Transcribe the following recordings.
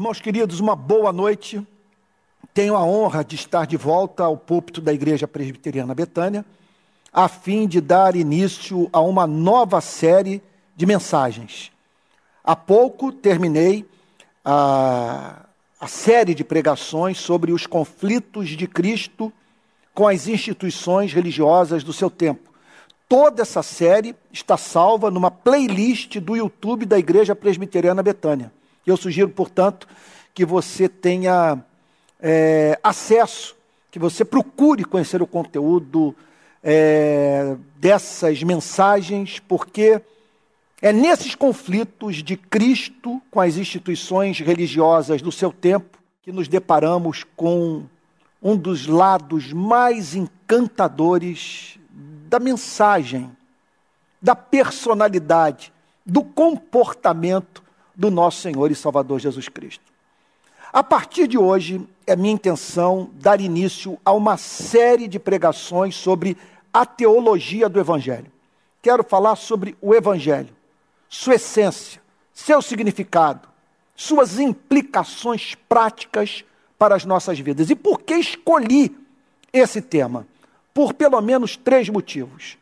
Irmãos queridos, uma boa noite. Tenho a honra de estar de volta ao púlpito da Igreja Presbiteriana Betânia, a fim de dar início a uma nova série de mensagens. Há pouco terminei a, a série de pregações sobre os conflitos de Cristo com as instituições religiosas do seu tempo. Toda essa série está salva numa playlist do YouTube da Igreja Presbiteriana Betânia. Eu sugiro, portanto, que você tenha é, acesso, que você procure conhecer o conteúdo é, dessas mensagens, porque é nesses conflitos de Cristo com as instituições religiosas do seu tempo que nos deparamos com um dos lados mais encantadores da mensagem, da personalidade, do comportamento do nosso Senhor e Salvador Jesus Cristo. A partir de hoje, é minha intenção dar início a uma série de pregações sobre a teologia do Evangelho. Quero falar sobre o Evangelho, sua essência, seu significado, suas implicações práticas para as nossas vidas. E por que escolhi esse tema? Por pelo menos três motivos.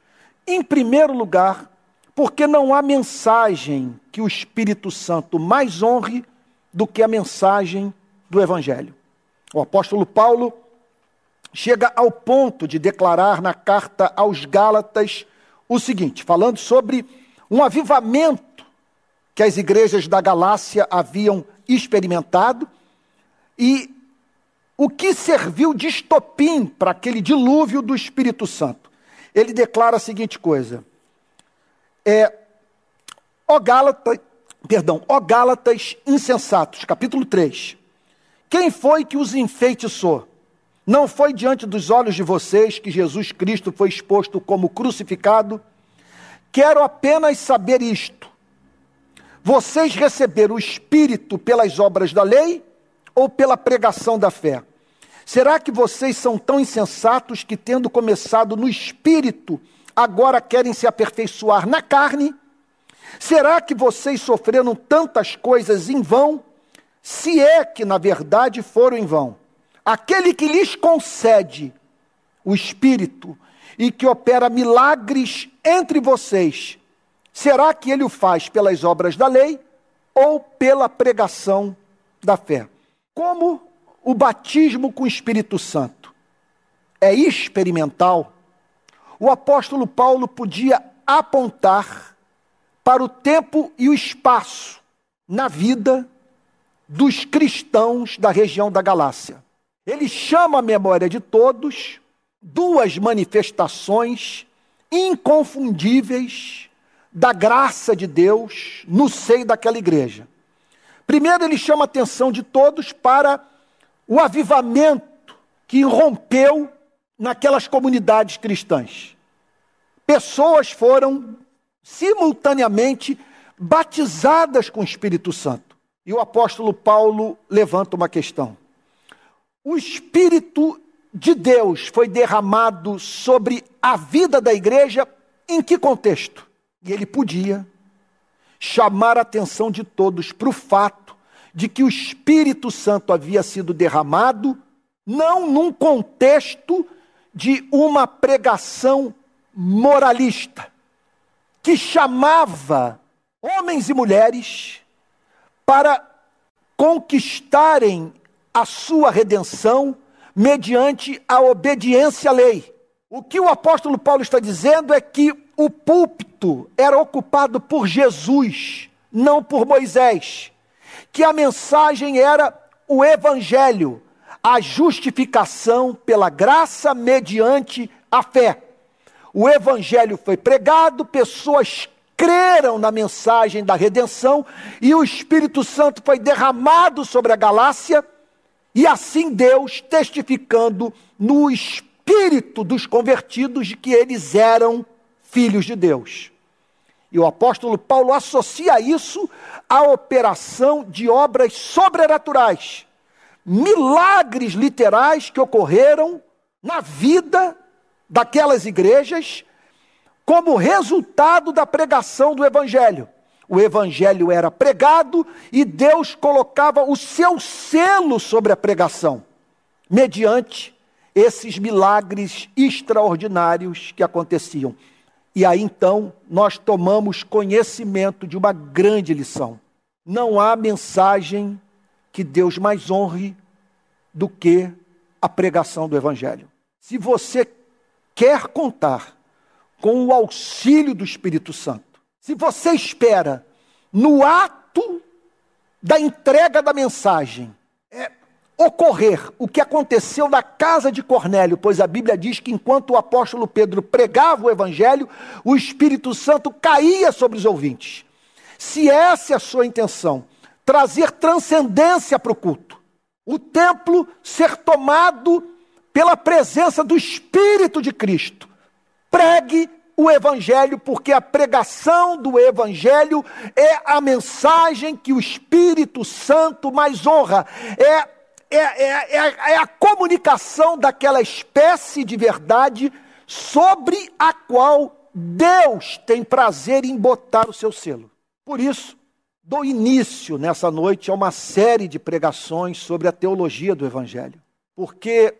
Em primeiro lugar, porque não há mensagem que o Espírito Santo mais honre do que a mensagem do Evangelho. O apóstolo Paulo chega ao ponto de declarar na carta aos Gálatas o seguinte, falando sobre um avivamento que as igrejas da Galácia haviam experimentado e o que serviu de estopim para aquele dilúvio do Espírito Santo. Ele declara a seguinte coisa: é, ó Gálatas, perdão, ó Gálatas insensatos, capítulo 3. Quem foi que os enfeitiçou? Não foi diante dos olhos de vocês que Jesus Cristo foi exposto como crucificado? Quero apenas saber isto. Vocês receberam o Espírito pelas obras da lei ou pela pregação da fé? Será que vocês são tão insensatos que, tendo começado no Espírito, agora querem se aperfeiçoar na carne? Será que vocês sofreram tantas coisas em vão? Se é que, na verdade, foram em vão. Aquele que lhes concede o Espírito e que opera milagres entre vocês, será que ele o faz pelas obras da lei ou pela pregação da fé? Como o batismo com o Espírito Santo é experimental, o apóstolo Paulo podia apontar para o tempo e o espaço na vida dos cristãos da região da Galácia. Ele chama a memória de todos duas manifestações inconfundíveis da graça de Deus no seio daquela igreja. Primeiro, ele chama a atenção de todos para o avivamento que rompeu naquelas comunidades cristãs. Pessoas foram simultaneamente batizadas com o Espírito Santo. E o apóstolo Paulo levanta uma questão. O Espírito de Deus foi derramado sobre a vida da igreja em que contexto? E ele podia chamar a atenção de todos para o fato de que o Espírito Santo havia sido derramado não num contexto de uma pregação moralista, que chamava homens e mulheres para conquistarem a sua redenção mediante a obediência à lei. O que o apóstolo Paulo está dizendo é que o púlpito era ocupado por Jesus, não por Moisés. Que a mensagem era o evangelho, a justificação pela graça mediante a fé. O evangelho foi pregado, pessoas creram na mensagem da redenção e o Espírito Santo foi derramado sobre a Galácia, e assim Deus testificando no espírito dos convertidos de que eles eram filhos de Deus. E o apóstolo Paulo associa isso à operação de obras sobrenaturais milagres literais que ocorreram na vida daquelas igrejas como resultado da pregação do Evangelho. o evangelho era pregado e Deus colocava o seu selo sobre a pregação, mediante esses milagres extraordinários que aconteciam. E aí então nós tomamos conhecimento de uma grande lição. Não há mensagem que Deus mais honre do que a pregação do Evangelho. Se você quer contar com o auxílio do Espírito Santo, se você espera no ato da entrega da mensagem é, ocorrer o que aconteceu na casa de Cornélio, pois a Bíblia diz que enquanto o apóstolo Pedro pregava o Evangelho, o Espírito Santo caía sobre os ouvintes. Se essa é a sua intenção, trazer transcendência para o culto, o templo ser tomado pela presença do Espírito de Cristo. Pregue o Evangelho, porque a pregação do Evangelho é a mensagem que o Espírito Santo mais honra. É, é, é, é, é a comunicação daquela espécie de verdade sobre a qual Deus tem prazer em botar o seu selo. Por isso, dou início nessa noite a uma série de pregações sobre a teologia do Evangelho, porque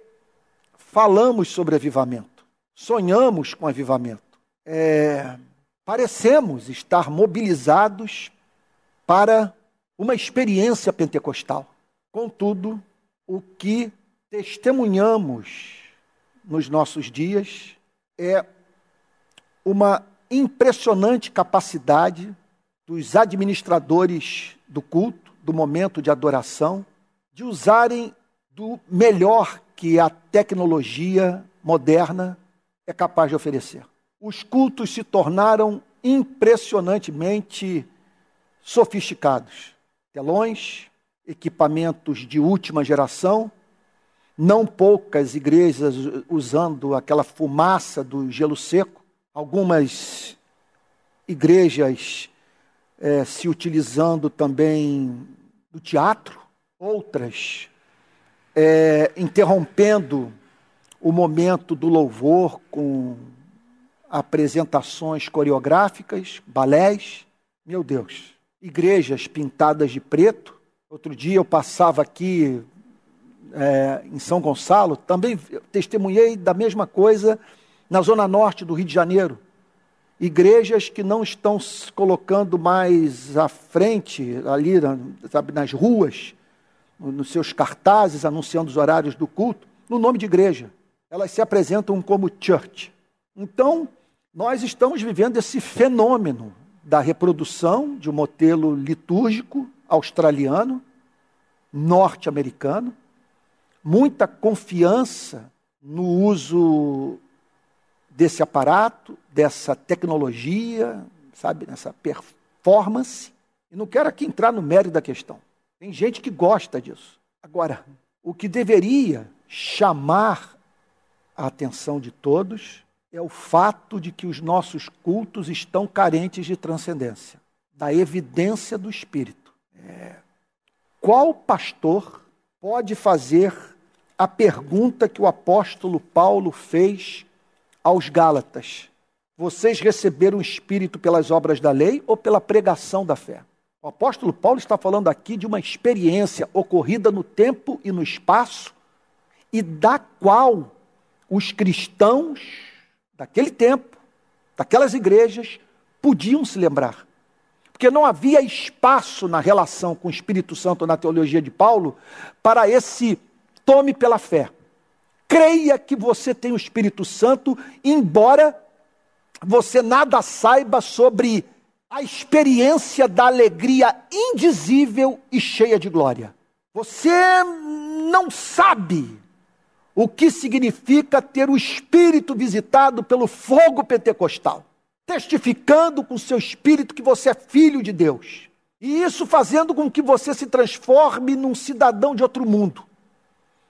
falamos sobre avivamento, sonhamos com avivamento, é, parecemos estar mobilizados para uma experiência pentecostal. Contudo, o que testemunhamos nos nossos dias é uma impressionante capacidade dos administradores do culto, do momento de adoração, de usarem do melhor que a tecnologia moderna é capaz de oferecer. Os cultos se tornaram impressionantemente sofisticados. Telões, equipamentos de última geração, não poucas igrejas usando aquela fumaça do gelo seco, algumas igrejas é, se utilizando também do teatro, outras é, interrompendo o momento do louvor com apresentações coreográficas, balés. Meu Deus, igrejas pintadas de preto. Outro dia eu passava aqui é, em São Gonçalo, também testemunhei da mesma coisa na zona norte do Rio de Janeiro igrejas que não estão se colocando mais à frente, ali sabe, nas ruas, nos seus cartazes anunciando os horários do culto, no nome de igreja. Elas se apresentam como church. Então, nós estamos vivendo esse fenômeno da reprodução de um modelo litúrgico australiano, norte-americano, muita confiança no uso desse aparato, dessa tecnologia, sabe, nessa performance. E não quero aqui entrar no mérito da questão. Tem gente que gosta disso. Agora, o que deveria chamar a atenção de todos é o fato de que os nossos cultos estão carentes de transcendência, da evidência do Espírito. É, qual pastor pode fazer a pergunta que o apóstolo Paulo fez aos Gálatas: Vocês receberam o Espírito pelas obras da lei ou pela pregação da fé? O apóstolo Paulo está falando aqui de uma experiência ocorrida no tempo e no espaço e da qual os cristãos daquele tempo, daquelas igrejas, podiam se lembrar. Porque não havia espaço na relação com o Espírito Santo na teologia de Paulo para esse tome pela fé. Creia que você tem o Espírito Santo, embora você nada saiba sobre a experiência da alegria indizível e cheia de glória. Você não sabe o que significa ter o Espírito visitado pelo fogo pentecostal, testificando com seu espírito que você é filho de Deus. E isso fazendo com que você se transforme num cidadão de outro mundo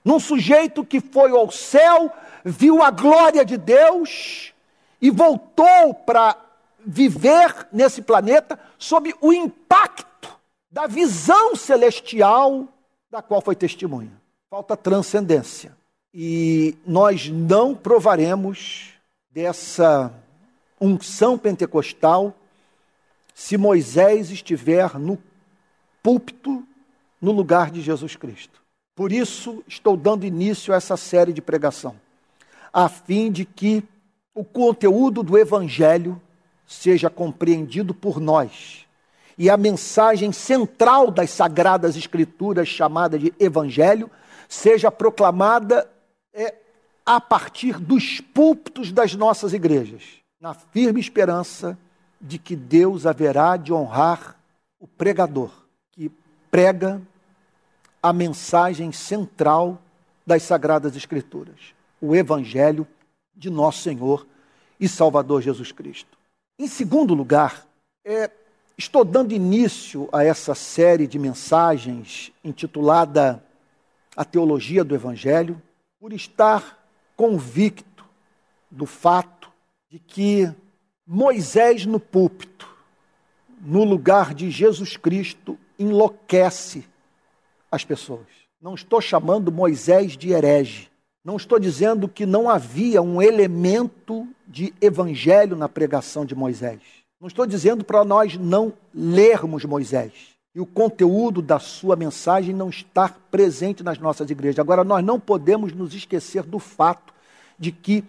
num sujeito que foi ao céu, viu a glória de Deus e voltou para viver nesse planeta sob o impacto da visão celestial da qual foi testemunha. Falta transcendência. E nós não provaremos dessa unção pentecostal se Moisés estiver no púlpito no lugar de Jesus Cristo. Por isso, estou dando início a essa série de pregação, a fim de que o conteúdo do Evangelho seja compreendido por nós e a mensagem central das Sagradas Escrituras, chamada de Evangelho, seja proclamada é, a partir dos púlpitos das nossas igrejas, na firme esperança de que Deus haverá de honrar o pregador, que prega a mensagem central das Sagradas Escrituras, o Evangelho de nosso Senhor e Salvador Jesus Cristo. Em segundo lugar, é, estou dando início a essa série de mensagens intitulada A Teologia do Evangelho, por estar convicto do fato de que Moisés no púlpito, no lugar de Jesus Cristo, enlouquece as pessoas. Não estou chamando Moisés de herege. Não estou dizendo que não havia um elemento de evangelho na pregação de Moisés. Não estou dizendo para nós não lermos Moisés e o conteúdo da sua mensagem não estar presente nas nossas igrejas. Agora, nós não podemos nos esquecer do fato de que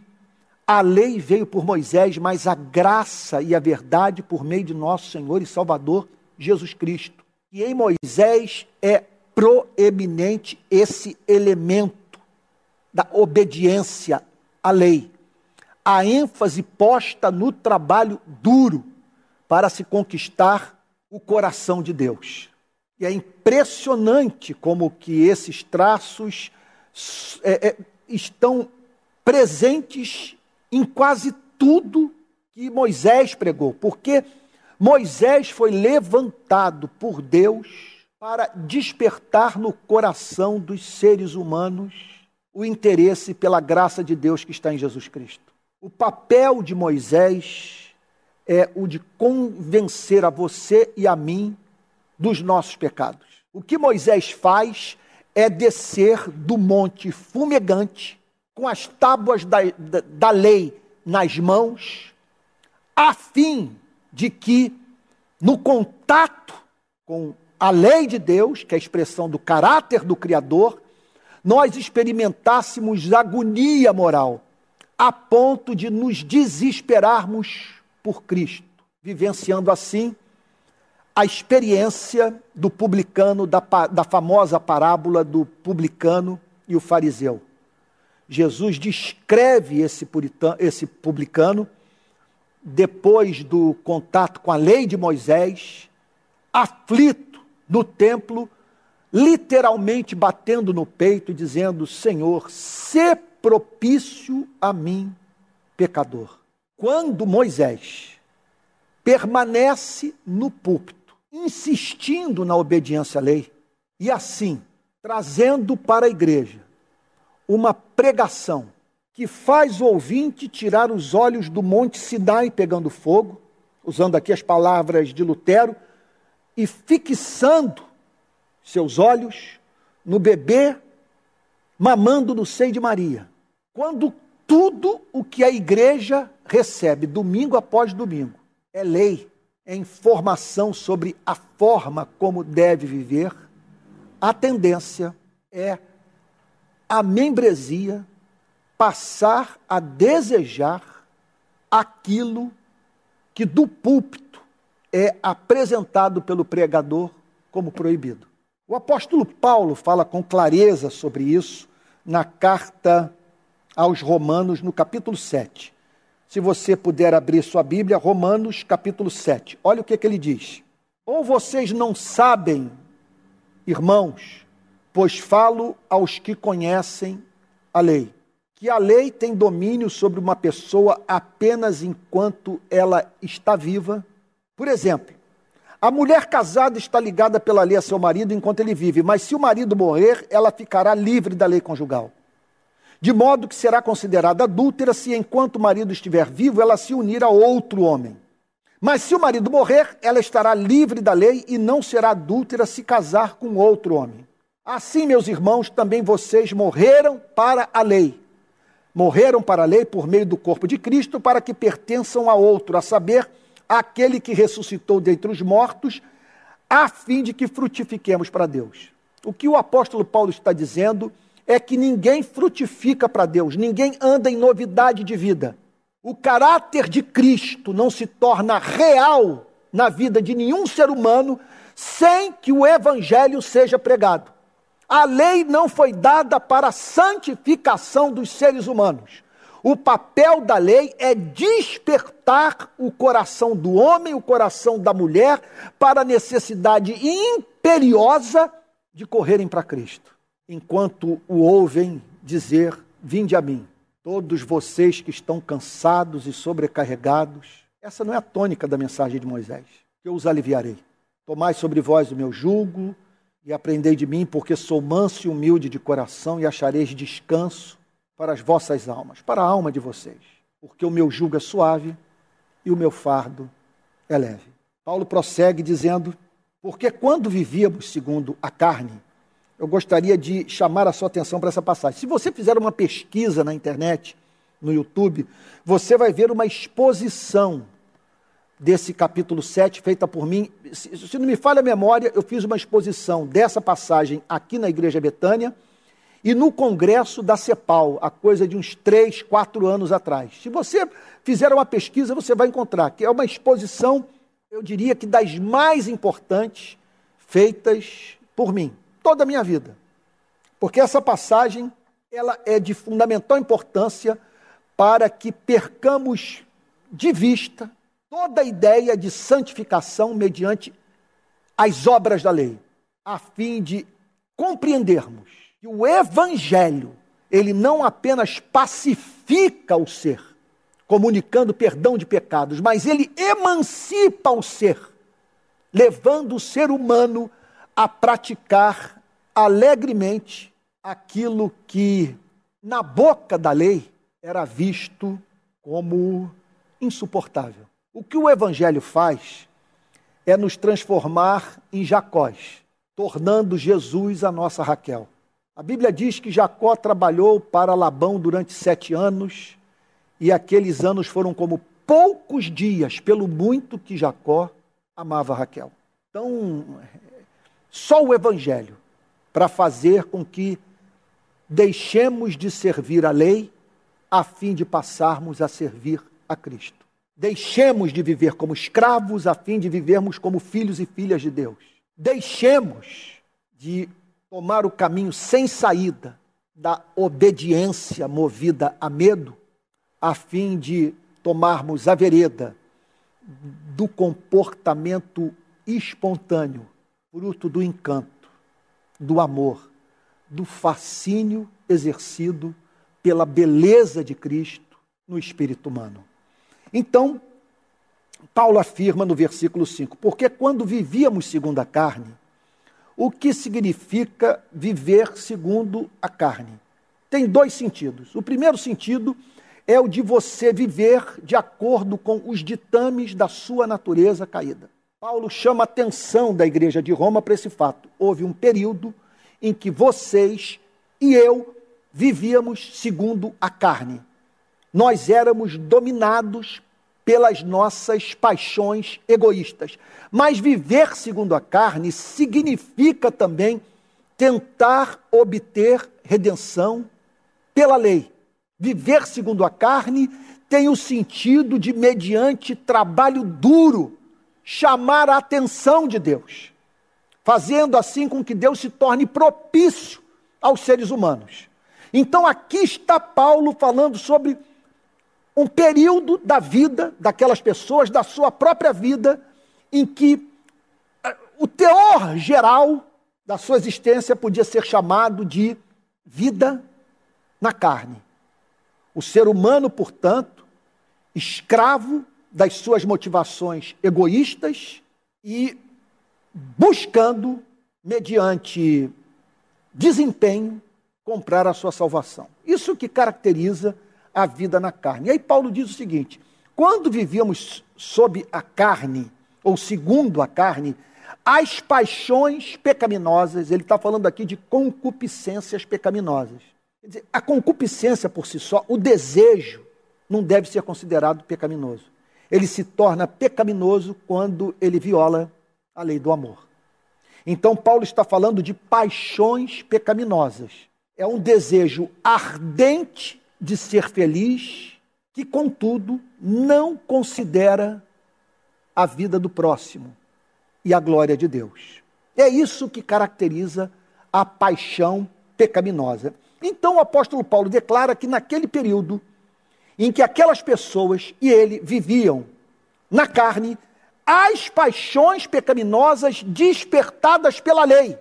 a lei veio por Moisés, mas a graça e a verdade por meio de nosso Senhor e Salvador Jesus Cristo. E em Moisés é proeminente esse elemento da obediência à lei. A ênfase posta no trabalho duro para se conquistar o coração de Deus. E é impressionante como que esses traços é, é, estão presentes em quase tudo que Moisés pregou, porque Moisés foi levantado por Deus para despertar no coração dos seres humanos o interesse pela graça de Deus que está em Jesus Cristo. O papel de Moisés é o de convencer a você e a mim dos nossos pecados. O que Moisés faz é descer do monte fumegante, com as tábuas da, da, da lei nas mãos, a fim de que, no contato com a lei de Deus, que é a expressão do caráter do Criador, nós experimentássemos agonia moral, a ponto de nos desesperarmos por Cristo, vivenciando assim a experiência do publicano, da, da famosa parábola do publicano e o fariseu. Jesus descreve esse, puritano, esse publicano depois do contato com a lei de Moisés, aflito no templo, literalmente batendo no peito e dizendo: Senhor, se propício a mim, pecador. Quando Moisés permanece no púlpito, insistindo na obediência à lei, e assim trazendo para a igreja uma pregação que faz o ouvinte tirar os olhos do Monte Sinai pegando fogo, usando aqui as palavras de Lutero, e fixando seus olhos no bebê mamando no seio de Maria. Quando tudo o que a igreja recebe domingo após domingo é lei, é informação sobre a forma como deve viver, a tendência é a membresia passar a desejar aquilo que do púlpito é apresentado pelo pregador como proibido. O apóstolo Paulo fala com clareza sobre isso na carta aos Romanos, no capítulo 7. Se você puder abrir sua Bíblia, Romanos, capítulo 7. Olha o que, que ele diz. Ou vocês não sabem, irmãos, pois falo aos que conhecem a lei, que a lei tem domínio sobre uma pessoa apenas enquanto ela está viva por exemplo, a mulher casada está ligada pela lei a seu marido enquanto ele vive, mas se o marido morrer, ela ficará livre da lei conjugal. De modo que será considerada adúltera se, enquanto o marido estiver vivo, ela se unir a outro homem. Mas se o marido morrer, ela estará livre da lei e não será adúltera se casar com outro homem. Assim, meus irmãos, também vocês morreram para a lei. Morreram para a lei por meio do corpo de Cristo, para que pertençam a outro, a saber, aquele que ressuscitou dentre os mortos, a fim de que frutifiquemos para Deus. O que o apóstolo Paulo está dizendo é que ninguém frutifica para Deus, ninguém anda em novidade de vida. O caráter de Cristo não se torna real na vida de nenhum ser humano sem que o evangelho seja pregado. A lei não foi dada para a santificação dos seres humanos. O papel da lei é despertar o coração do homem, o coração da mulher, para a necessidade imperiosa de correrem para Cristo, enquanto o ouvem dizer: Vinde a mim, todos vocês que estão cansados e sobrecarregados. Essa não é a tônica da mensagem de Moisés. Eu os aliviarei. Tomai sobre vós o meu jugo e aprendei de mim, porque sou manso e humilde de coração, e achareis descanso para as vossas almas, para a alma de vocês, porque o meu jugo é suave e o meu fardo é leve. Paulo prossegue dizendo: Porque quando vivíamos segundo a carne, eu gostaria de chamar a sua atenção para essa passagem. Se você fizer uma pesquisa na internet, no YouTube, você vai ver uma exposição desse capítulo 7, feita por mim. Se, se não me falha a memória, eu fiz uma exposição dessa passagem aqui na Igreja Betânia e no congresso da CEPAL, a coisa de uns três, quatro anos atrás. Se você fizer uma pesquisa, você vai encontrar que é uma exposição, eu diria que das mais importantes feitas por mim, toda a minha vida. Porque essa passagem, ela é de fundamental importância para que percamos de vista toda a ideia de santificação mediante as obras da lei, a fim de compreendermos que o evangelho, ele não apenas pacifica o ser, comunicando perdão de pecados, mas ele emancipa o ser, levando o ser humano a praticar alegremente aquilo que na boca da lei era visto como insuportável. O que o evangelho faz é nos transformar em Jacós, tornando Jesus a nossa Raquel. A Bíblia diz que Jacó trabalhou para Labão durante sete anos, e aqueles anos foram como poucos dias, pelo muito que Jacó amava Raquel. Então, só o Evangelho para fazer com que deixemos de servir a lei a fim de passarmos a servir a Cristo. Deixemos de viver como escravos a fim de vivermos como filhos e filhas de Deus. Deixemos de tomar o caminho sem saída da obediência movida a medo, a fim de tomarmos a vereda do comportamento espontâneo, fruto do encanto, do amor, do fascínio exercido pela beleza de Cristo no espírito humano. Então, Paulo afirma no versículo 5: Porque quando vivíamos segundo a carne, o que significa viver segundo a carne. Tem dois sentidos. O primeiro sentido é o de você viver de acordo com os ditames da sua natureza caída. Paulo chama a atenção da igreja de Roma para esse fato. Houve um período em que vocês e eu vivíamos segundo a carne. Nós éramos dominados pelas nossas paixões egoístas. Mas viver segundo a carne significa também tentar obter redenção pela lei. Viver segundo a carne tem o sentido de, mediante trabalho duro, chamar a atenção de Deus, fazendo assim com que Deus se torne propício aos seres humanos. Então aqui está Paulo falando sobre um período da vida daquelas pessoas, da sua própria vida, em que eh, o teor geral da sua existência podia ser chamado de vida na carne. O ser humano, portanto, escravo das suas motivações egoístas e buscando, mediante desempenho, comprar a sua salvação. Isso que caracteriza a vida na carne. E aí Paulo diz o seguinte: quando vivíamos sob a carne, ou segundo a carne, as paixões pecaminosas, ele está falando aqui de concupiscências pecaminosas. Quer dizer, a concupiscência por si só, o desejo, não deve ser considerado pecaminoso. ele se torna pecaminoso quando ele viola a lei do amor. Então, Paulo está falando de paixões pecaminosas. É um desejo ardente de ser feliz, que, contudo, não considera a vida do próximo e a glória de Deus. É isso que caracteriza a paixão pecaminosa. Então, o apóstolo Paulo declara que naquele período em que aquelas pessoas e ele viviam na carne, as paixões pecaminosas despertadas pela lei.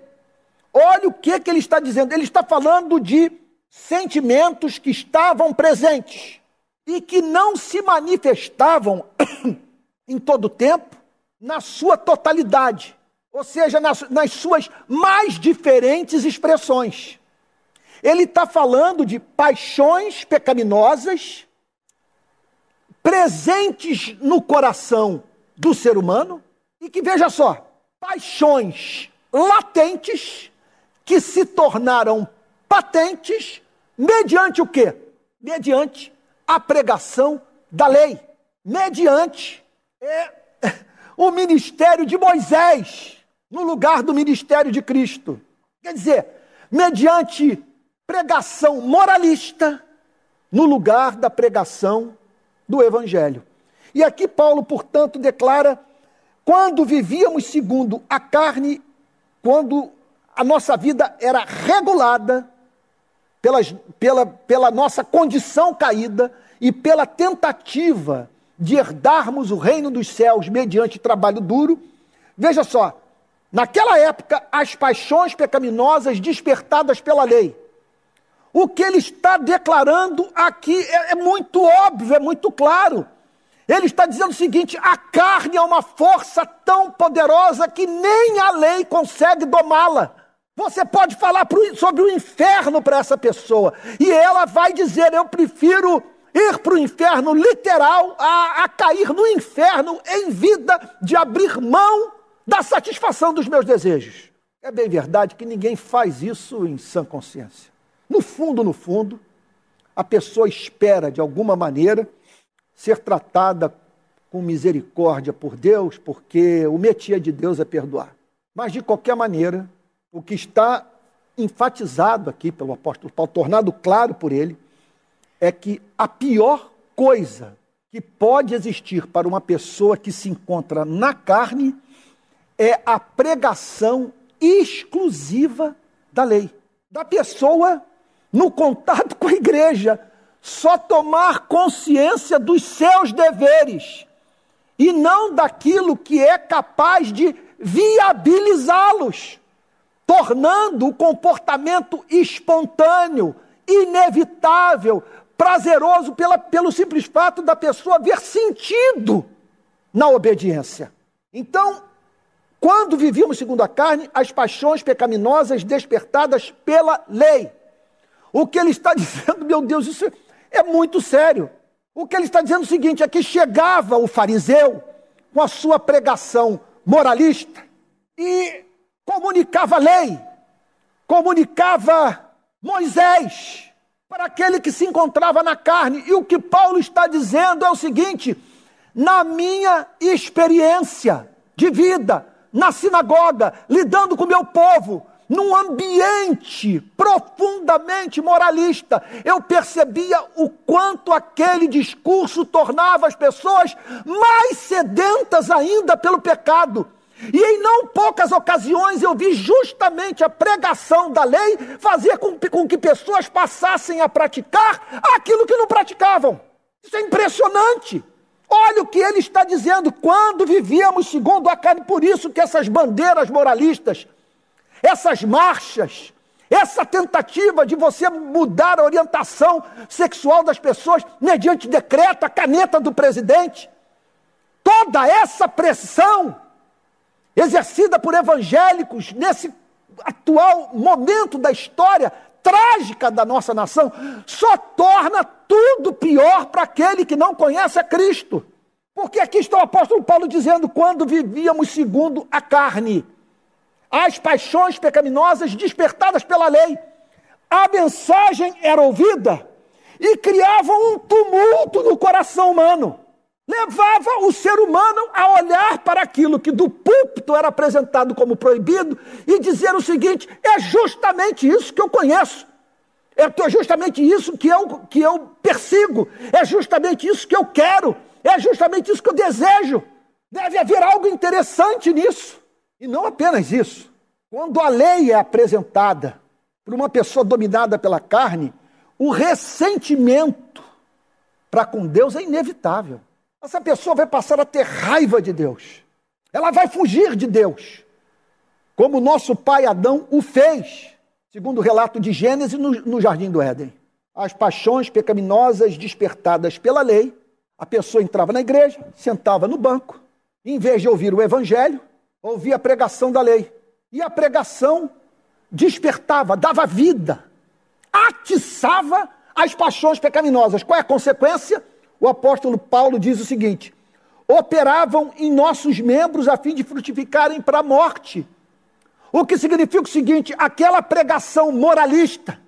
Olha o que, que ele está dizendo. Ele está falando de sentimentos que estavam presentes e que não se manifestavam em todo o tempo, na sua totalidade, ou seja, nas, nas suas mais diferentes expressões. Ele está falando de paixões pecaminosas presentes no coração do ser humano e que, veja só, paixões latentes que se tornaram patentes mediante o quê? Mediante a pregação da lei, mediante é, o ministério de Moisés no lugar do ministério de Cristo. Quer dizer, mediante pregação moralista no lugar da pregação do Evangelho. E aqui Paulo, portanto, declara: quando vivíamos segundo a carne, quando a nossa vida era regulada pelas, pela, pela nossa condição caída e pela tentativa de herdarmos o reino dos céus mediante trabalho duro, veja só, naquela época, as paixões pecaminosas despertadas pela lei o que ele está declarando aqui é, é muito óbvio, é muito claro. Ele está dizendo o seguinte: a carne é uma força tão poderosa que nem a lei consegue domá-la. Você pode falar sobre o inferno para essa pessoa, e ela vai dizer: Eu prefiro ir para o inferno literal a, a cair no inferno em vida de abrir mão da satisfação dos meus desejos. É bem verdade que ninguém faz isso em sã consciência. No fundo, no fundo, a pessoa espera, de alguma maneira, ser tratada com misericórdia por Deus, porque o métier de Deus é perdoar. Mas, de qualquer maneira, o que está enfatizado aqui pelo apóstolo Paulo, tornado claro por ele, é que a pior coisa que pode existir para uma pessoa que se encontra na carne é a pregação exclusiva da lei. Da pessoa no contato com a igreja, só tomar consciência dos seus deveres. E não daquilo que é capaz de viabilizá-los, tornando o comportamento espontâneo, inevitável, prazeroso pela, pelo simples fato da pessoa ver sentido na obediência. Então, quando vivíamos segundo a carne, as paixões pecaminosas despertadas pela lei o que ele está dizendo, meu Deus, isso é muito sério. O que ele está dizendo é o seguinte: é que chegava o fariseu com a sua pregação moralista e comunicava a lei, comunicava Moisés para aquele que se encontrava na carne. E o que Paulo está dizendo é o seguinte: na minha experiência de vida, na sinagoga, lidando com o meu povo, num ambiente profundamente moralista, eu percebia o quanto aquele discurso tornava as pessoas mais sedentas ainda pelo pecado. E em não poucas ocasiões eu vi justamente a pregação da lei fazer com, com que pessoas passassem a praticar aquilo que não praticavam. Isso é impressionante. Olha o que ele está dizendo, quando vivíamos segundo a carne, por isso que essas bandeiras moralistas essas marchas, essa tentativa de você mudar a orientação sexual das pessoas mediante decreto, a caneta do presidente, toda essa pressão exercida por evangélicos nesse atual momento da história trágica da nossa nação, só torna tudo pior para aquele que não conhece a Cristo. Porque aqui está o apóstolo Paulo dizendo: quando vivíamos segundo a carne as paixões pecaminosas despertadas pela lei. A mensagem era ouvida e criava um tumulto no coração humano. Levava o ser humano a olhar para aquilo que do púlpito era apresentado como proibido e dizer o seguinte: é justamente isso que eu conheço, é justamente isso que eu, que eu persigo, é justamente isso que eu quero, é justamente isso que eu desejo. Deve haver algo interessante nisso. E não apenas isso. Quando a lei é apresentada por uma pessoa dominada pela carne, o ressentimento para com Deus é inevitável. Essa pessoa vai passar a ter raiva de Deus. Ela vai fugir de Deus. Como nosso pai Adão o fez, segundo o relato de Gênesis no, no jardim do Éden. As paixões pecaminosas despertadas pela lei, a pessoa entrava na igreja, sentava no banco, e, em vez de ouvir o evangelho, ouvia a pregação da lei. E a pregação despertava, dava vida, atiçava as paixões pecaminosas. Qual é a consequência? O apóstolo Paulo diz o seguinte: operavam em nossos membros a fim de frutificarem para a morte. O que significa o seguinte: aquela pregação moralista,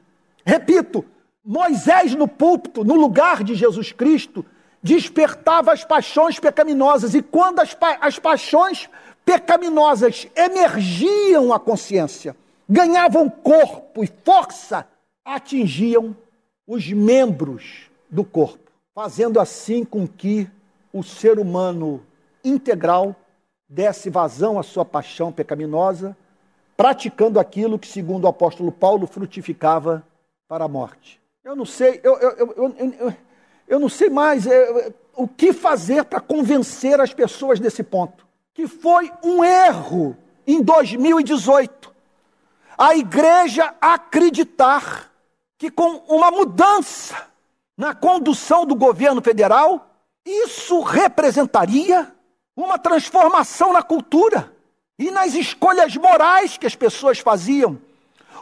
repito, Moisés no púlpito, no lugar de Jesus Cristo, despertava as paixões pecaminosas, e quando as, pa as paixões pecaminosas emergiam à consciência, ganhavam corpo e força, atingiam os membros do corpo fazendo assim com que o ser humano integral desse vazão à sua paixão pecaminosa, praticando aquilo que, segundo o apóstolo Paulo, frutificava para a morte. Eu não sei, eu, eu, eu, eu não sei mais é, o que fazer para convencer as pessoas desse ponto. Que foi um erro em 2018 a igreja acreditar que com uma mudança na condução do governo federal, isso representaria uma transformação na cultura e nas escolhas morais que as pessoas faziam.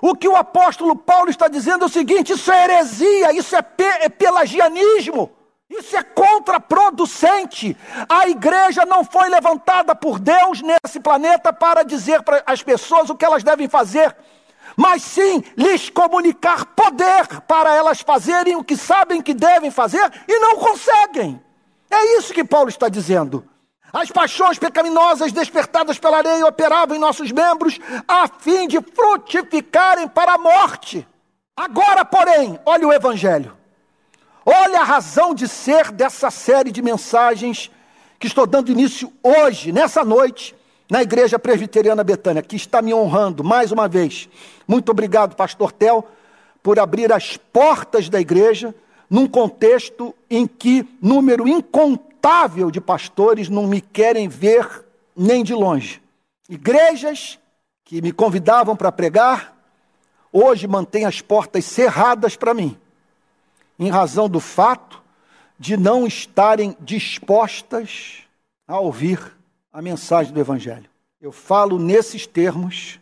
O que o apóstolo Paulo está dizendo é o seguinte: isso é heresia, isso é, pe é pelagianismo, isso é contraproducente. A igreja não foi levantada por Deus nesse planeta para dizer para as pessoas o que elas devem fazer mas sim lhes comunicar poder para elas fazerem o que sabem que devem fazer e não conseguem. É isso que Paulo está dizendo. As paixões pecaminosas despertadas pela areia operavam em nossos membros a fim de frutificarem para a morte. Agora, porém, olha o Evangelho. Olha a razão de ser dessa série de mensagens que estou dando início hoje, nessa noite, na Igreja Presbiteriana Betânia, que está me honrando mais uma vez. Muito obrigado, Pastor Tel, por abrir as portas da igreja num contexto em que número incontável de pastores não me querem ver nem de longe. Igrejas que me convidavam para pregar, hoje mantêm as portas cerradas para mim, em razão do fato de não estarem dispostas a ouvir a mensagem do Evangelho. Eu falo nesses termos,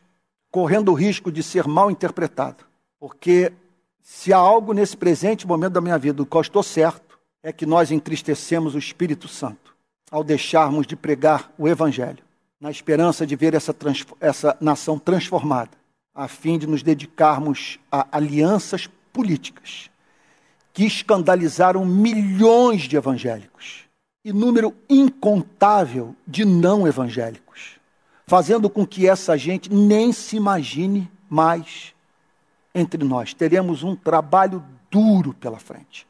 correndo o risco de ser mal interpretado, porque se há algo nesse presente momento da minha vida do qual estou certo, é que nós entristecemos o Espírito Santo ao deixarmos de pregar o Evangelho, na esperança de ver essa, essa nação transformada, a fim de nos dedicarmos a alianças políticas que escandalizaram milhões de evangélicos e número incontável de não evangélicos, fazendo com que essa gente nem se imagine mais entre nós. Teremos um trabalho duro pela frente,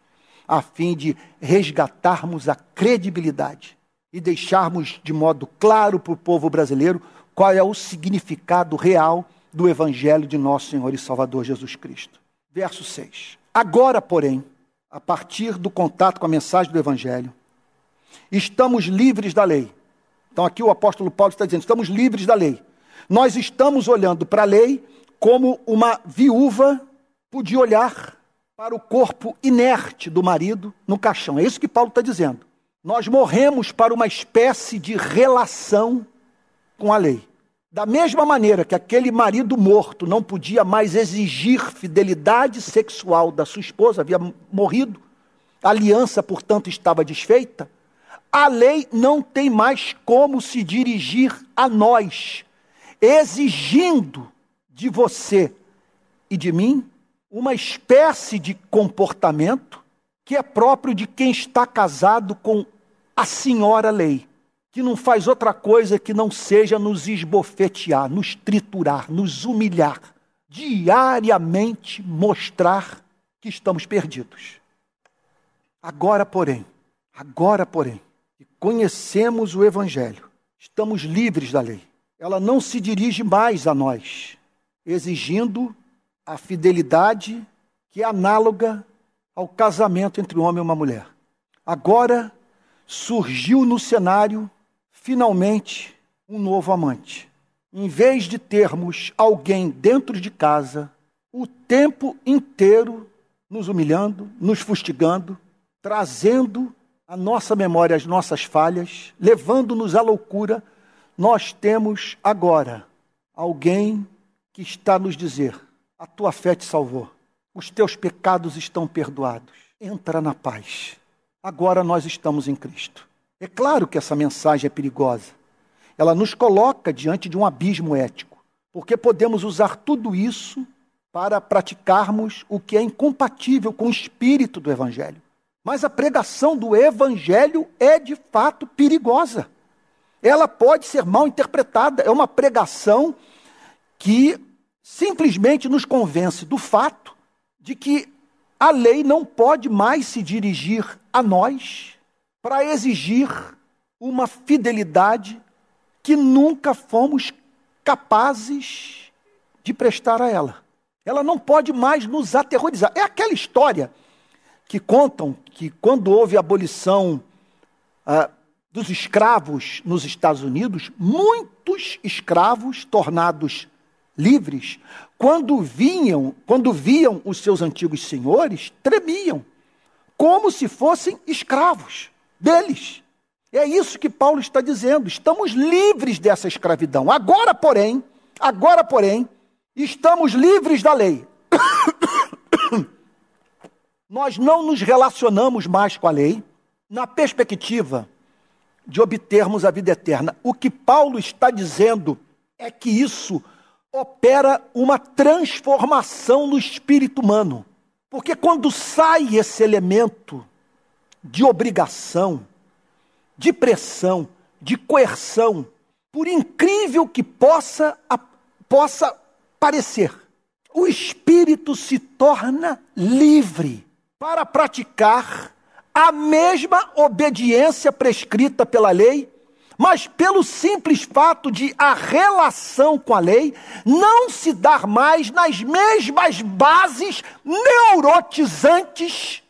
a fim de resgatarmos a credibilidade e deixarmos de modo claro para o povo brasileiro qual é o significado real do Evangelho de nosso Senhor e Salvador Jesus Cristo. Verso 6. Agora, porém, a partir do contato com a mensagem do Evangelho, estamos livres da lei. Então aqui o apóstolo Paulo está dizendo: estamos livres da lei. Nós estamos olhando para a lei como uma viúva podia olhar para o corpo inerte do marido no caixão. É isso que Paulo está dizendo. Nós morremos para uma espécie de relação com a lei. Da mesma maneira que aquele marido morto não podia mais exigir fidelidade sexual da sua esposa, havia morrido, a aliança, portanto, estava desfeita, a lei não tem mais como se dirigir a nós, exigindo de você e de mim uma espécie de comportamento que é próprio de quem está casado com a senhora lei, que não faz outra coisa que não seja nos esbofetear, nos triturar, nos humilhar, diariamente mostrar que estamos perdidos. Agora, porém, agora, porém, conhecemos o Evangelho, estamos livres da lei. Ela não se dirige mais a nós, exigindo a fidelidade que é análoga ao casamento entre um homem e uma mulher. Agora surgiu no cenário, finalmente, um novo amante. Em vez de termos alguém dentro de casa o tempo inteiro nos humilhando, nos fustigando, trazendo à nossa memória as nossas falhas, levando-nos à loucura, nós temos agora alguém que está nos dizer: a tua fé te salvou, os teus pecados estão perdoados, entra na paz. Agora nós estamos em Cristo. É claro que essa mensagem é perigosa. Ela nos coloca diante de um abismo ético, porque podemos usar tudo isso para praticarmos o que é incompatível com o espírito do Evangelho. Mas a pregação do Evangelho é de fato perigosa. Ela pode ser mal interpretada. É uma pregação que simplesmente nos convence do fato de que a lei não pode mais se dirigir a nós para exigir uma fidelidade que nunca fomos capazes de prestar a ela. Ela não pode mais nos aterrorizar. É aquela história que contam que quando houve a abolição ah, dos escravos nos Estados Unidos, muitos escravos tornados livres, quando vinham, quando viam os seus antigos senhores, tremiam, como se fossem escravos deles. É isso que Paulo está dizendo. Estamos livres dessa escravidão. Agora, porém, agora, porém, estamos livres da lei. Nós não nos relacionamos mais com a lei na perspectiva de obtermos a vida eterna. O que Paulo está dizendo é que isso opera uma transformação no espírito humano. Porque quando sai esse elemento de obrigação, de pressão, de coerção, por incrível que possa, possa parecer, o espírito se torna livre para praticar a mesma obediência prescrita pela lei mas pelo simples fato de a relação com a lei não se dar mais nas mesmas bases neurotizantes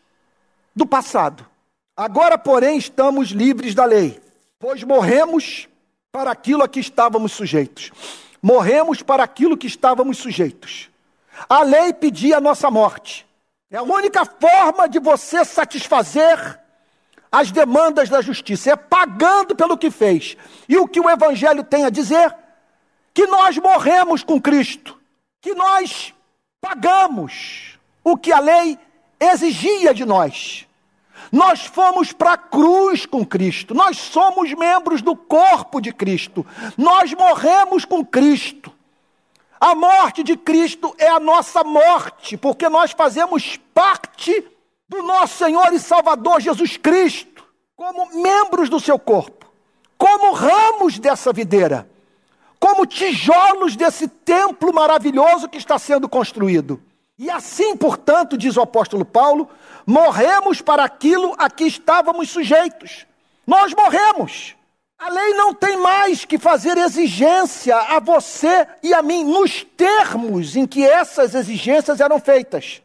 do passado. Agora, porém, estamos livres da lei, pois morremos para aquilo a que estávamos sujeitos. Morremos para aquilo que estávamos sujeitos. A lei pedia a nossa morte. É a única forma de você satisfazer as demandas da justiça, é pagando pelo que fez. E o que o Evangelho tem a dizer? Que nós morremos com Cristo, que nós pagamos o que a lei exigia de nós. Nós fomos para a cruz com Cristo, nós somos membros do corpo de Cristo, nós morremos com Cristo. A morte de Cristo é a nossa morte, porque nós fazemos parte do nosso Senhor e Salvador Jesus Cristo, como membros do seu corpo, como ramos dessa videira, como tijolos desse templo maravilhoso que está sendo construído. E assim, portanto, diz o apóstolo Paulo, morremos para aquilo a que estávamos sujeitos. Nós morremos. A lei não tem mais que fazer exigência a você e a mim nos termos em que essas exigências eram feitas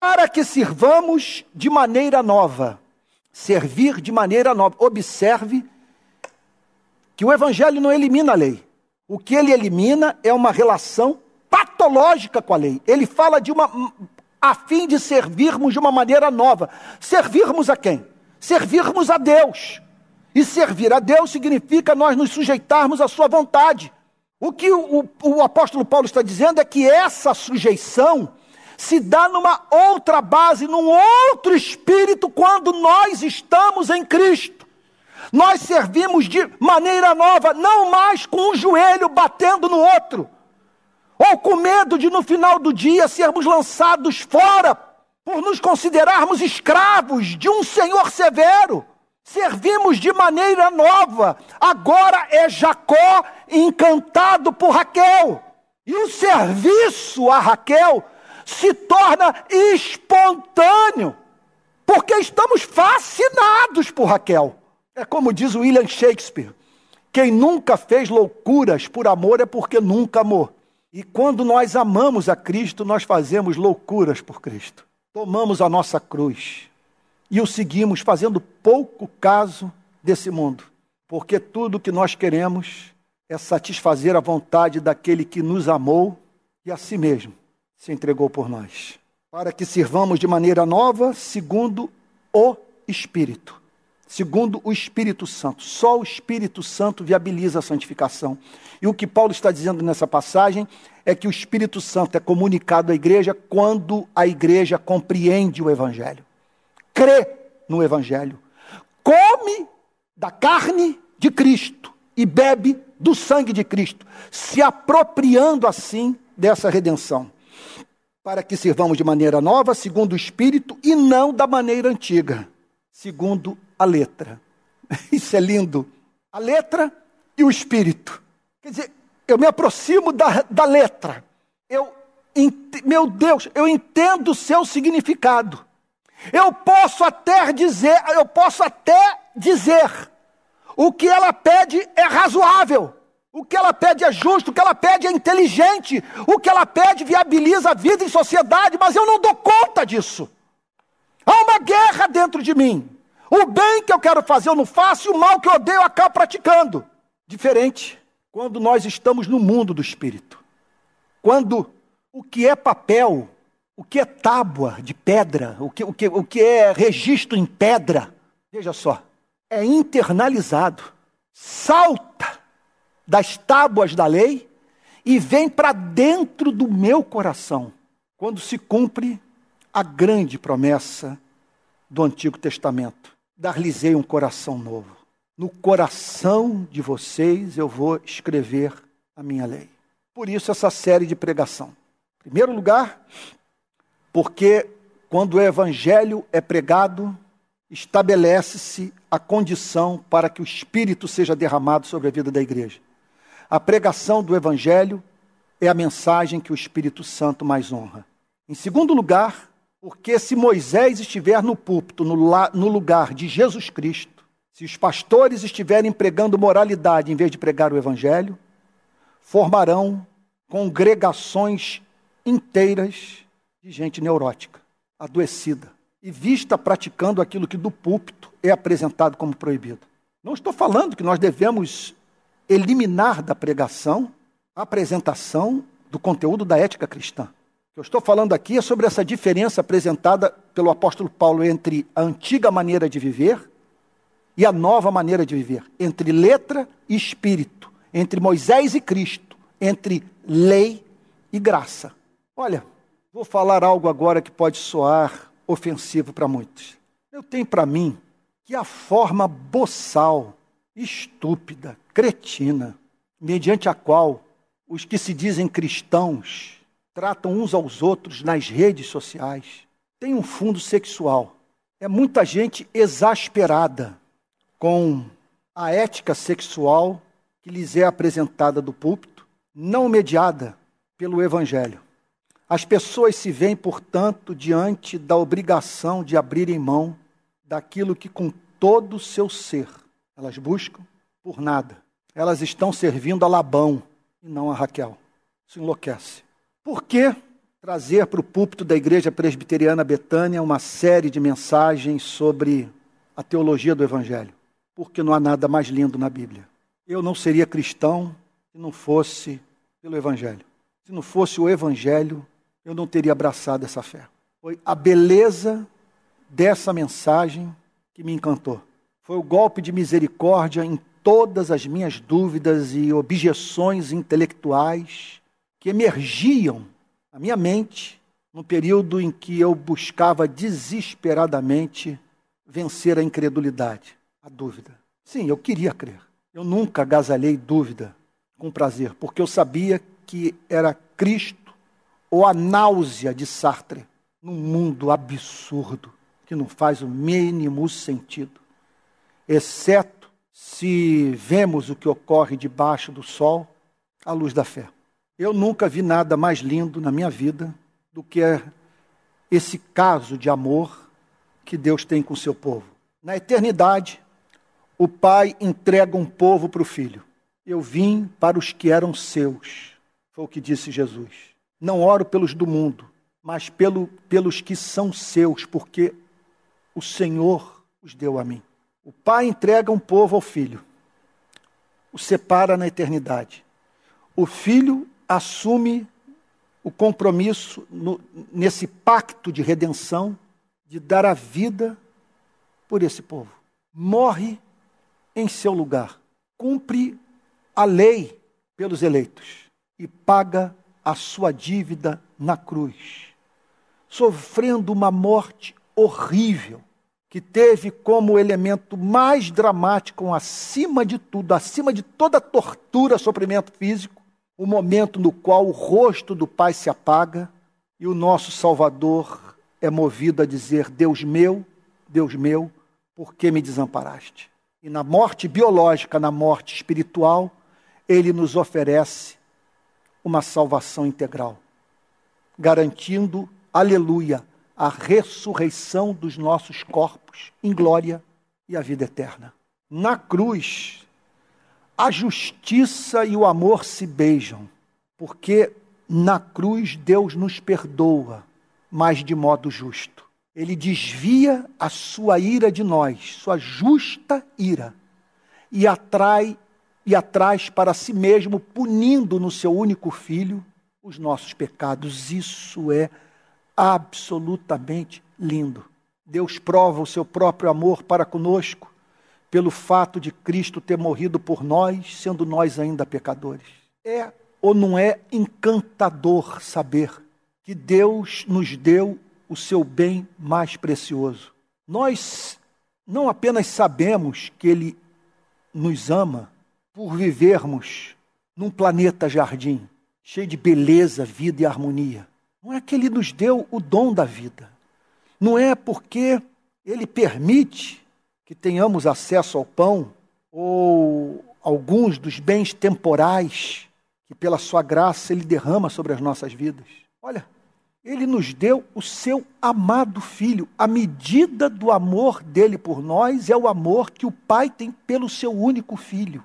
para que sirvamos de maneira nova. Servir de maneira nova. Observe que o Evangelho não elimina a lei. O que ele elimina é uma relação patológica com a lei. Ele fala de uma. a fim de servirmos de uma maneira nova. Servirmos a quem? Servirmos a Deus. E servir a Deus significa nós nos sujeitarmos à Sua vontade. O que o, o, o apóstolo Paulo está dizendo é que essa sujeição se dá numa outra base, num outro espírito, quando nós estamos em Cristo. Nós servimos de maneira nova, não mais com um joelho batendo no outro, ou com medo de no final do dia sermos lançados fora por nos considerarmos escravos de um Senhor severo. Servimos de maneira nova. Agora é Jacó encantado por Raquel. E o serviço a Raquel se torna espontâneo, porque estamos fascinados por Raquel. É como diz William Shakespeare: quem nunca fez loucuras por amor é porque nunca amou. E quando nós amamos a Cristo, nós fazemos loucuras por Cristo. Tomamos a nossa cruz e o seguimos fazendo pouco caso desse mundo, porque tudo que nós queremos é satisfazer a vontade daquele que nos amou e a si mesmo se entregou por nós, para que sirvamos de maneira nova, segundo o Espírito. Segundo o Espírito Santo. Só o Espírito Santo viabiliza a santificação. E o que Paulo está dizendo nessa passagem é que o Espírito Santo é comunicado à igreja quando a igreja compreende o Evangelho, crê no Evangelho, come da carne de Cristo e bebe do sangue de Cristo, se apropriando assim dessa redenção para que sirvamos de maneira nova, segundo o Espírito, e não da maneira antiga, segundo a letra. Isso é lindo. A letra e o Espírito. Quer dizer, eu me aproximo da, da letra. Eu, meu Deus, eu entendo o seu significado. Eu posso até dizer, eu posso até dizer, o que ela pede é razoável. O que ela pede é justo, o que ela pede é inteligente, o que ela pede viabiliza a vida em sociedade, mas eu não dou conta disso. Há uma guerra dentro de mim. O bem que eu quero fazer eu não faço, e o mal que eu odeio eu acabo praticando. Diferente quando nós estamos no mundo do espírito. Quando o que é papel, o que é tábua de pedra, o que, o que, o que é registro em pedra, veja só, é internalizado, salta das tábuas da lei e vem para dentro do meu coração, quando se cumpre a grande promessa do Antigo Testamento: dar-lhes-ei um coração novo. No coração de vocês eu vou escrever a minha lei. Por isso, essa série de pregação. Em primeiro lugar, porque quando o evangelho é pregado, estabelece-se a condição para que o Espírito seja derramado sobre a vida da igreja. A pregação do Evangelho é a mensagem que o Espírito Santo mais honra. Em segundo lugar, porque se Moisés estiver no púlpito, no, no lugar de Jesus Cristo, se os pastores estiverem pregando moralidade em vez de pregar o Evangelho, formarão congregações inteiras de gente neurótica, adoecida e vista praticando aquilo que do púlpito é apresentado como proibido. Não estou falando que nós devemos eliminar da pregação a apresentação do conteúdo da ética cristã. O que eu estou falando aqui é sobre essa diferença apresentada pelo apóstolo Paulo entre a antiga maneira de viver e a nova maneira de viver, entre letra e espírito, entre Moisés e Cristo, entre lei e graça. Olha, vou falar algo agora que pode soar ofensivo para muitos. Eu tenho para mim que a forma boçal, estúpida, cretina, mediante a qual os que se dizem cristãos tratam uns aos outros nas redes sociais, tem um fundo sexual. É muita gente exasperada com a ética sexual que lhes é apresentada do púlpito, não mediada pelo Evangelho. As pessoas se veem, portanto, diante da obrigação de abrirem mão daquilo que, com todo o seu ser, elas buscam por nada. Elas estão servindo a Labão e não a Raquel. Isso enlouquece. Por que trazer para o púlpito da Igreja Presbiteriana Betânia uma série de mensagens sobre a teologia do Evangelho? Porque não há nada mais lindo na Bíblia. Eu não seria cristão se não fosse pelo Evangelho. Se não fosse o Evangelho, eu não teria abraçado essa fé. Foi a beleza dessa mensagem que me encantou. Foi o golpe de misericórdia em todas as minhas dúvidas e objeções intelectuais que emergiam na minha mente no período em que eu buscava desesperadamente vencer a incredulidade, a dúvida. Sim, eu queria crer. Eu nunca agasalhei dúvida com prazer, porque eu sabia que era Cristo ou a náusea de Sartre num mundo absurdo que não faz o mínimo sentido. exceto se vemos o que ocorre debaixo do sol, à luz da fé. Eu nunca vi nada mais lindo na minha vida do que esse caso de amor que Deus tem com seu povo. Na eternidade, o pai entrega um povo para o filho. Eu vim para os que eram seus, foi o que disse Jesus. Não oro pelos do mundo, mas pelo, pelos que são seus, porque o Senhor os deu a mim. O pai entrega um povo ao filho, o separa na eternidade. O filho assume o compromisso no, nesse pacto de redenção de dar a vida por esse povo. Morre em seu lugar, cumpre a lei pelos eleitos e paga a sua dívida na cruz, sofrendo uma morte horrível, que teve como elemento mais dramático, acima de tudo, acima de toda tortura, sofrimento físico, o momento no qual o rosto do Pai se apaga e o nosso Salvador é movido a dizer: Deus meu, Deus meu, por que me desamparaste? E na morte biológica, na morte espiritual, ele nos oferece uma salvação integral, garantindo, aleluia, a ressurreição dos nossos corpos em glória e a vida eterna. Na cruz, a justiça e o amor se beijam, porque na cruz Deus nos perdoa, mas de modo justo. Ele desvia a sua ira de nós, sua justa ira, e atrai e atrás para si mesmo, punindo no seu único filho os nossos pecados. Isso é absolutamente lindo. Deus prova o seu próprio amor para conosco pelo fato de Cristo ter morrido por nós, sendo nós ainda pecadores. É ou não é encantador saber que Deus nos deu o seu bem mais precioso. Nós não apenas sabemos que Ele nos ama por vivermos num planeta jardim, cheio de beleza, vida e harmonia. Não é que Ele nos deu o dom da vida. Não é porque Ele permite que tenhamos acesso ao pão ou alguns dos bens temporais que, pela Sua graça, Ele derrama sobre as nossas vidas. Olha, ele nos deu o seu amado filho. A medida do amor dele por nós é o amor que o pai tem pelo seu único filho.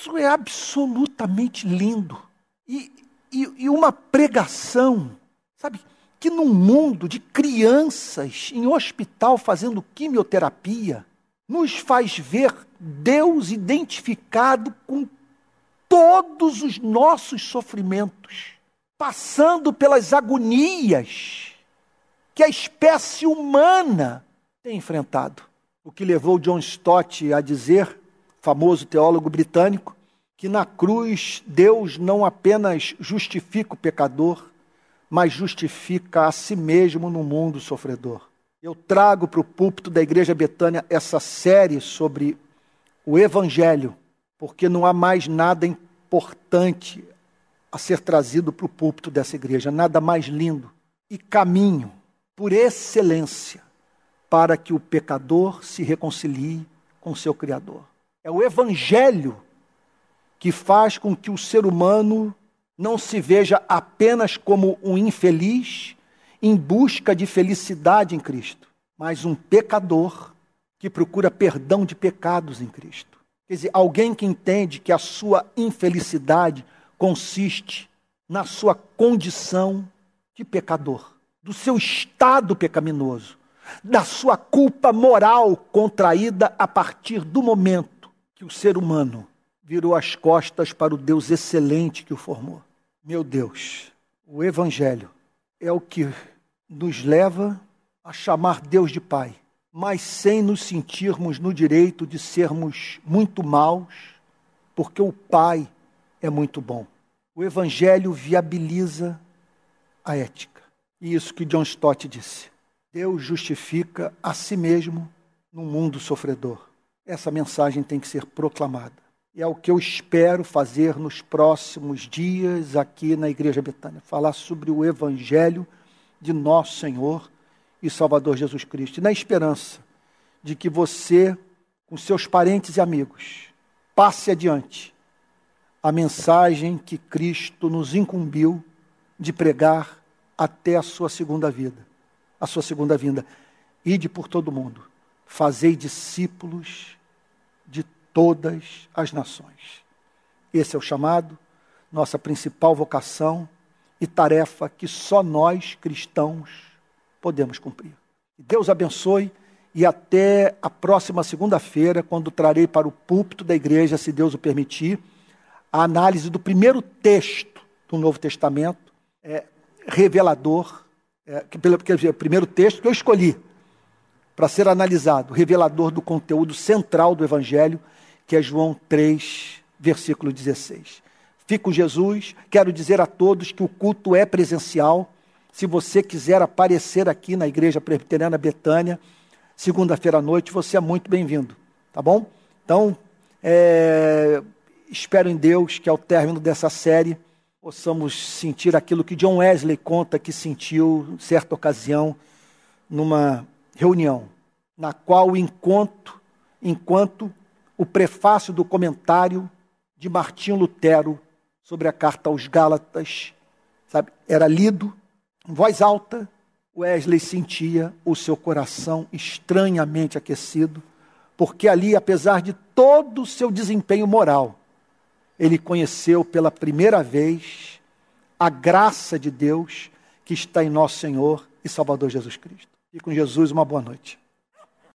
Isso é absolutamente lindo. E, e, e uma pregação, sabe, que num mundo de crianças em hospital fazendo quimioterapia, nos faz ver Deus identificado com todos os nossos sofrimentos passando pelas agonias que a espécie humana tem enfrentado. O que levou John Stott a dizer, famoso teólogo britânico, que na cruz Deus não apenas justifica o pecador, mas justifica a si mesmo no mundo sofredor. Eu trago para o púlpito da Igreja Betânia essa série sobre o Evangelho, porque não há mais nada importante a ser trazido para o púlpito dessa igreja. Nada mais lindo e caminho por excelência para que o pecador se reconcilie com seu Criador. É o Evangelho que faz com que o ser humano não se veja apenas como um infeliz em busca de felicidade em Cristo, mas um pecador que procura perdão de pecados em Cristo. Quer dizer, alguém que entende que a sua infelicidade consiste na sua condição de pecador, do seu estado pecaminoso, da sua culpa moral contraída a partir do momento que o ser humano virou as costas para o Deus excelente que o formou. Meu Deus, o Evangelho é o que nos leva a chamar Deus de Pai, mas sem nos sentirmos no direito de sermos muito maus, porque o Pai é muito bom. O Evangelho viabiliza a ética. E isso que John Stott disse. Deus justifica a si mesmo no mundo sofredor. Essa mensagem tem que ser proclamada. E é o que eu espero fazer nos próximos dias aqui na Igreja Betânia falar sobre o Evangelho de nosso Senhor e Salvador Jesus Cristo. E na esperança de que você com seus parentes e amigos, passe adiante a mensagem que Cristo nos incumbiu de pregar até a sua segunda vida, a sua segunda vinda. Ide por todo mundo, fazei discípulos todas as nações. Esse é o chamado, nossa principal vocação e tarefa que só nós cristãos podemos cumprir. Deus abençoe e até a próxima segunda-feira, quando trarei para o púlpito da igreja, se Deus o permitir, a análise do primeiro texto do Novo Testamento, é, revelador, é, que, quer dizer, o primeiro texto que eu escolhi para ser analisado, revelador do conteúdo central do Evangelho, que é João 3, versículo 16. Fico Jesus, quero dizer a todos que o culto é presencial. Se você quiser aparecer aqui na Igreja Presbiteriana Betânia, segunda-feira à noite, você é muito bem-vindo, tá bom? Então, é, espero em Deus que ao término dessa série possamos sentir aquilo que John Wesley conta que sentiu certa ocasião numa reunião, na qual enquanto, enquanto o prefácio do comentário de Martinho Lutero sobre a carta aos Gálatas, sabe, era lido em voz alta, Wesley sentia o seu coração estranhamente aquecido, porque ali, apesar de todo o seu desempenho moral, ele conheceu pela primeira vez a graça de Deus que está em nosso Senhor e Salvador Jesus Cristo. E com Jesus, uma boa noite.